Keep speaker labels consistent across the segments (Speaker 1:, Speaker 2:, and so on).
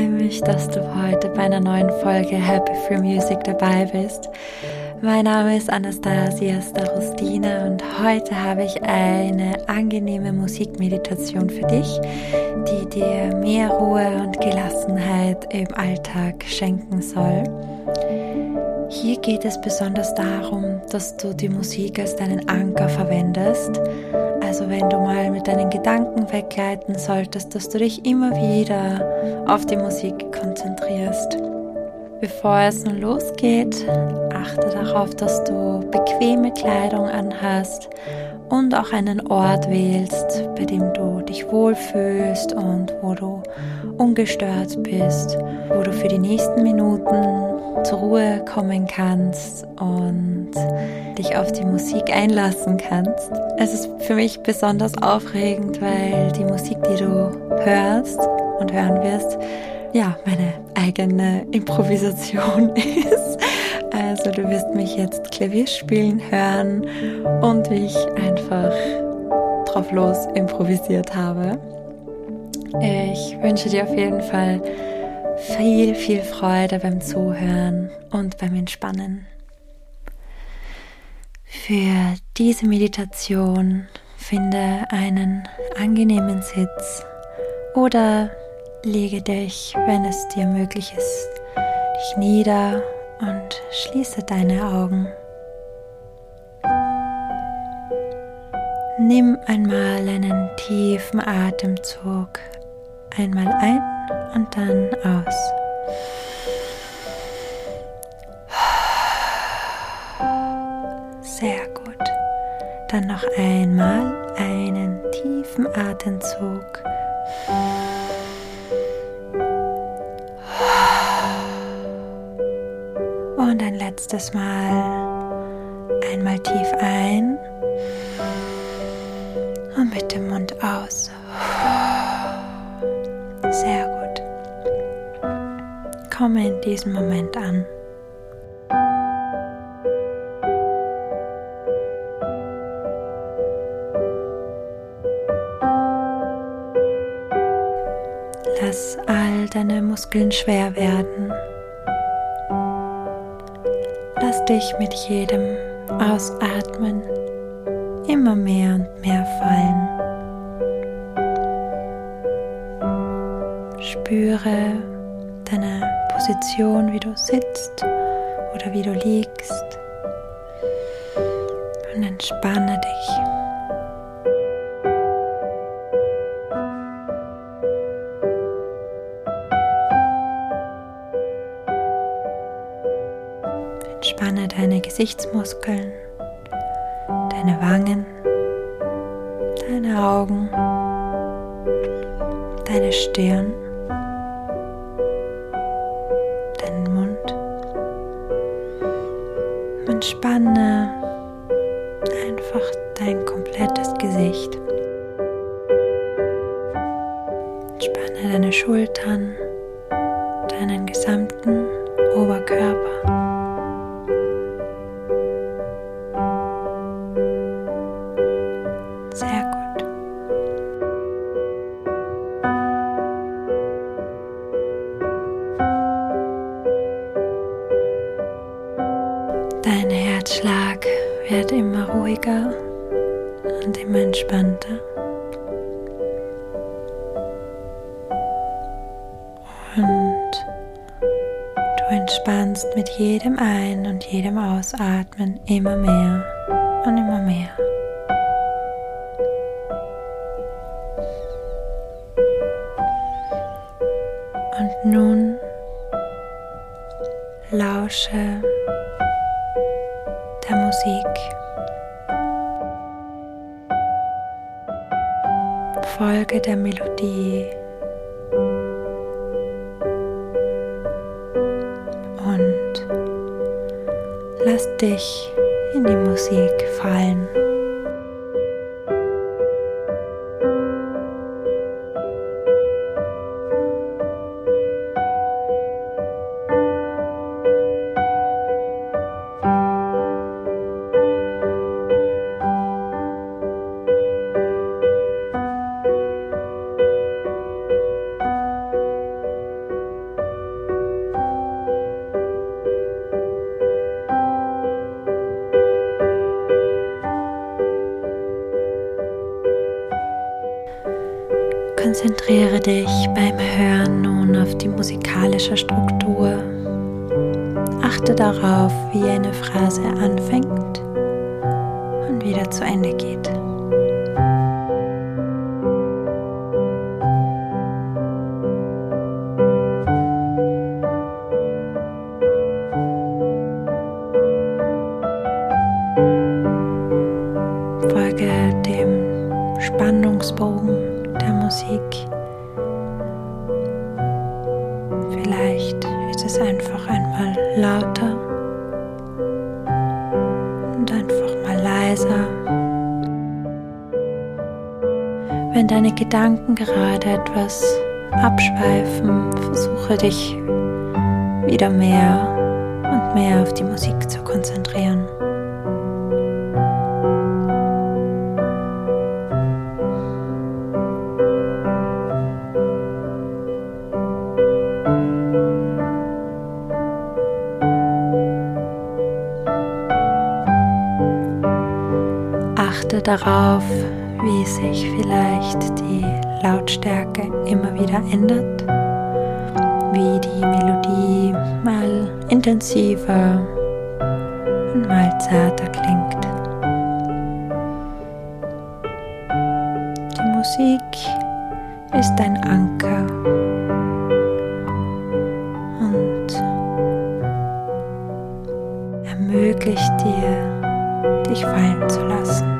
Speaker 1: freue mich, dass du heute bei einer neuen Folge Happy Free Music dabei bist. Mein Name ist Anastasia Starostina und heute habe ich eine angenehme Musikmeditation für dich, die dir mehr Ruhe und Gelassenheit im Alltag schenken soll. Hier geht es besonders darum, dass du die Musik als deinen Anker verwendest. Also wenn du mal mit deinen Gedanken weggleiten solltest, dass du dich immer wieder auf die Musik konzentrierst. Bevor es nun losgeht, achte darauf, dass du bequeme Kleidung anhast und auch einen Ort wählst, bei dem du dich wohlfühlst und wo du ungestört bist, wo du für die nächsten Minuten zur Ruhe kommen kannst und dich auf die Musik einlassen kannst. Es ist für mich besonders aufregend, weil die Musik, die du hörst und hören wirst, ja, meine eigene Improvisation ist. Also du wirst mich jetzt Klavier spielen hören und wie ich einfach drauf los improvisiert habe. Ich wünsche dir auf jeden Fall viel, viel Freude beim Zuhören und beim Entspannen. Für diese Meditation finde einen angenehmen Sitz oder Lege dich, wenn es dir möglich ist, dich nieder und schließe deine Augen. Nimm einmal einen tiefen Atemzug, einmal ein und dann aus. Sehr gut. Dann noch einmal einen tiefen Atemzug. Und ein letztes Mal einmal tief ein und mit dem Mund aus. Komme in diesem Moment an. Lass all deine Muskeln schwer werden lass dich mit jedem Ausatmen immer mehr und mehr fallen. Spüre deine Position, wie du sitzt oder wie du liegst und entspanne dich. Entspanne deine Gesichtsmuskeln, deine Wangen, deine Augen, deine Stirn, Entspanne einfach dein komplettes Gesicht. Entspanne deine Schultern, deinen gesamten Oberkörper. Wird immer ruhiger und immer entspannter. Und du entspannst mit jedem Ein- und jedem Ausatmen immer mehr und immer mehr. Und nun lausche der Musik. Folge der Melodie und lass dich in die Musik fallen. Konzentriere dich beim Hören nun auf die musikalische Struktur. Achte darauf, wie eine Phrase anfängt und wieder zu Ende geht. Wenn deine Gedanken gerade etwas abschweifen, versuche dich wieder mehr und mehr auf die Musik zu konzentrieren. Darauf, wie sich vielleicht die Lautstärke immer wieder ändert, wie die Melodie mal intensiver und mal zarter klingt. Die Musik ist ein Anker und ermöglicht dir, dich fallen zu lassen.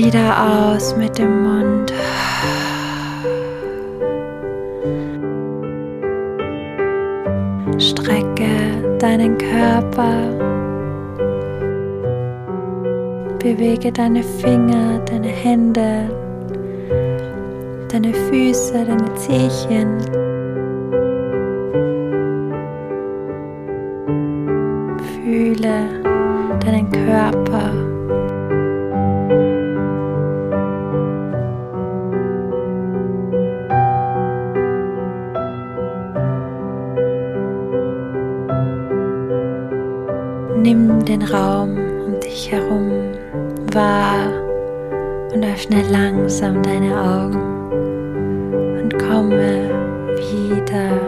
Speaker 1: Wieder aus mit dem Mund. Strecke deinen Körper. Bewege deine Finger, deine Hände, deine Füße, deine Zehchen. Fühle deinen Körper. Nimm den Raum um dich herum wahr und öffne langsam deine Augen und komme wieder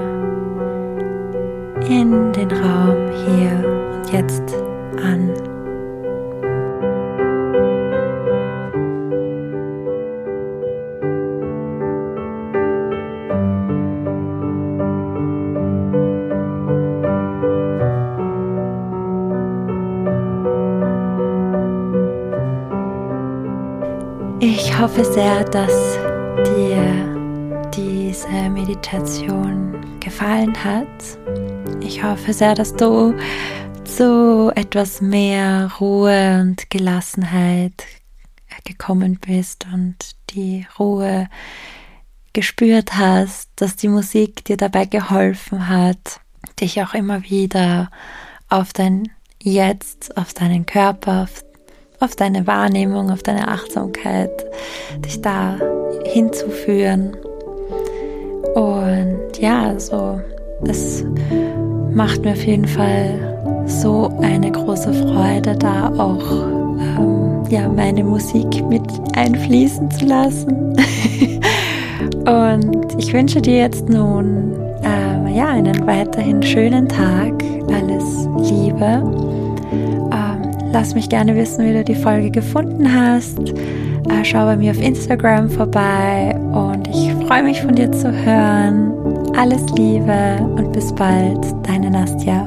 Speaker 1: in den Raum hier und jetzt an. Ich hoffe sehr, dass dir diese Meditation gefallen hat. Ich hoffe sehr, dass du zu etwas mehr Ruhe und Gelassenheit gekommen bist und die Ruhe gespürt hast, dass die Musik dir dabei geholfen hat, dich auch immer wieder auf dein Jetzt, auf deinen Körper, auf auf deine Wahrnehmung, auf deine Achtsamkeit, dich da hinzuführen. Und ja, so, es macht mir auf jeden Fall so eine große Freude, da auch ähm, ja, meine Musik mit einfließen zu lassen. Und ich wünsche dir jetzt nun äh, ja, einen weiterhin schönen Tag. Alles Liebe Lass mich gerne wissen, wie du die Folge gefunden hast. Äh, schau bei mir auf Instagram vorbei und ich freue mich von dir zu hören. Alles Liebe und bis bald, deine Nastja.